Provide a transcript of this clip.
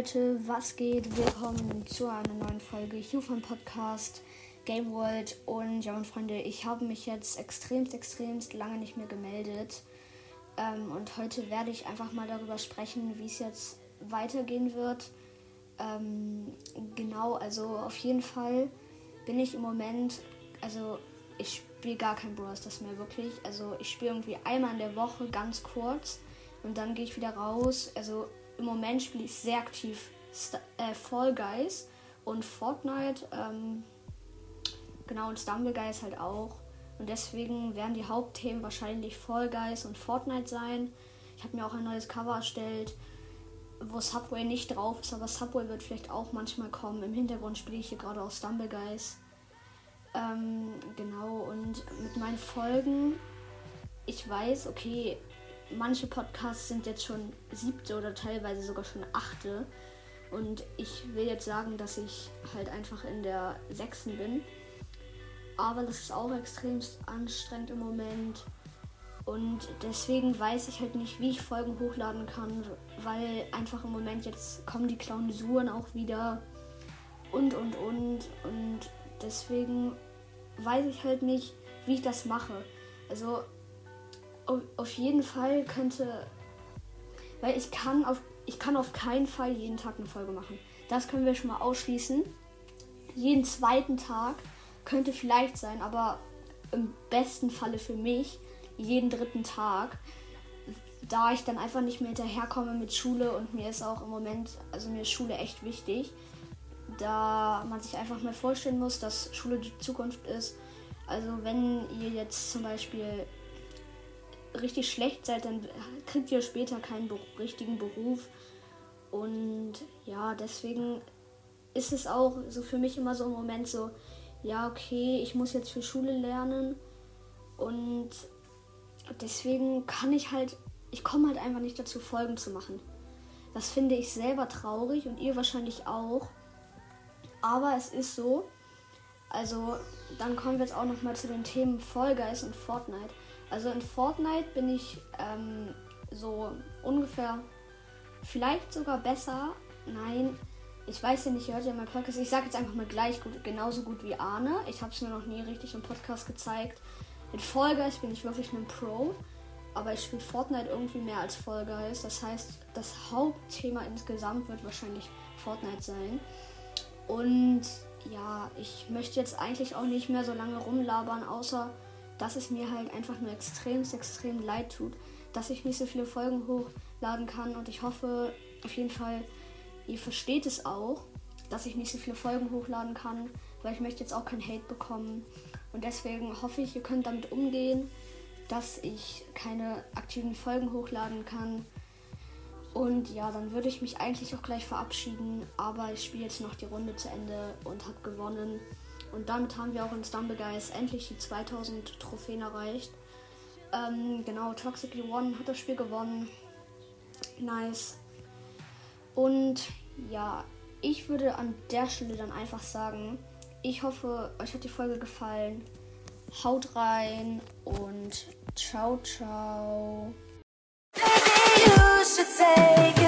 Leute, was geht? Willkommen zu einer neuen Folge hier vom Podcast Game World. Und ja, meine Freunde, ich habe mich jetzt extremst, extremst lange nicht mehr gemeldet. Ähm, und heute werde ich einfach mal darüber sprechen, wie es jetzt weitergehen wird. Ähm, genau, also auf jeden Fall bin ich im Moment, also ich spiele gar kein Brawl das mehr wirklich. Also ich spiele irgendwie einmal in der Woche ganz kurz und dann gehe ich wieder raus. Also im Moment spiele ich sehr aktiv St äh, Fall Guys und Fortnite. Ähm, genau, und Stumble Guys halt auch. Und deswegen werden die Hauptthemen wahrscheinlich Fall Guys und Fortnite sein. Ich habe mir auch ein neues Cover erstellt, wo Subway nicht drauf ist, aber Subway wird vielleicht auch manchmal kommen. Im Hintergrund spiele ich hier gerade auch Stumble Guys. Ähm, genau, und mit meinen Folgen, ich weiß, okay, manche Podcasts sind jetzt schon siebte oder teilweise sogar schon achte. Und ich will jetzt sagen, dass ich halt einfach in der sechsten bin. Aber das ist auch extremst anstrengend im Moment. Und deswegen weiß ich halt nicht, wie ich Folgen hochladen kann, weil einfach im Moment jetzt kommen die Klausuren auch wieder und und und. Und deswegen weiß ich halt nicht, wie ich das mache. Also auf jeden Fall könnte. Weil ich kann auf. Ich kann auf keinen Fall jeden Tag eine Folge machen. Das können wir schon mal ausschließen. Jeden zweiten Tag könnte vielleicht sein, aber im besten Falle für mich jeden dritten Tag. Da ich dann einfach nicht mehr hinterherkomme mit Schule und mir ist auch im Moment, also mir ist Schule echt wichtig. Da man sich einfach mal vorstellen muss, dass Schule die Zukunft ist. Also wenn ihr jetzt zum Beispiel richtig schlecht seid, dann kriegt ihr später keinen be richtigen Beruf. Und ja, deswegen ist es auch so für mich immer so ein Moment so, ja, okay, ich muss jetzt für Schule lernen. Und deswegen kann ich halt, ich komme halt einfach nicht dazu, Folgen zu machen. Das finde ich selber traurig und ihr wahrscheinlich auch. Aber es ist so. Also, dann kommen wir jetzt auch noch mal zu den Themen Fall Guys und Fortnite. Also in Fortnite bin ich ähm, so ungefähr, vielleicht sogar besser. Nein, ich weiß ja nicht, ihr hört ja mein Podcast. Ich sage jetzt einfach mal gleich gut, genauso gut wie Arne. Ich habe es mir noch nie richtig im Podcast gezeigt. In Guys bin ich wirklich ein Pro. Aber ich spiele Fortnite irgendwie mehr als Guys. Das heißt, das Hauptthema insgesamt wird wahrscheinlich Fortnite sein. Und ja, ich möchte jetzt eigentlich auch nicht mehr so lange rumlabern, außer dass es mir halt einfach nur extrem, extrem leid tut, dass ich nicht so viele Folgen hochladen kann. Und ich hoffe auf jeden Fall, ihr versteht es auch, dass ich nicht so viele Folgen hochladen kann, weil ich möchte jetzt auch kein Hate bekommen. Und deswegen hoffe ich, ihr könnt damit umgehen, dass ich keine aktiven Folgen hochladen kann. Und ja, dann würde ich mich eigentlich auch gleich verabschieden. Aber ich spiele jetzt noch die Runde zu Ende und habe gewonnen. Und damit haben wir auch in Stumble Guys endlich die 2000 Trophäen erreicht. Ähm, genau, Toxic One hat das Spiel gewonnen. Nice. Und ja, ich würde an der Stelle dann einfach sagen, ich hoffe, euch hat die Folge gefallen. Haut rein und ciao, ciao. Baby,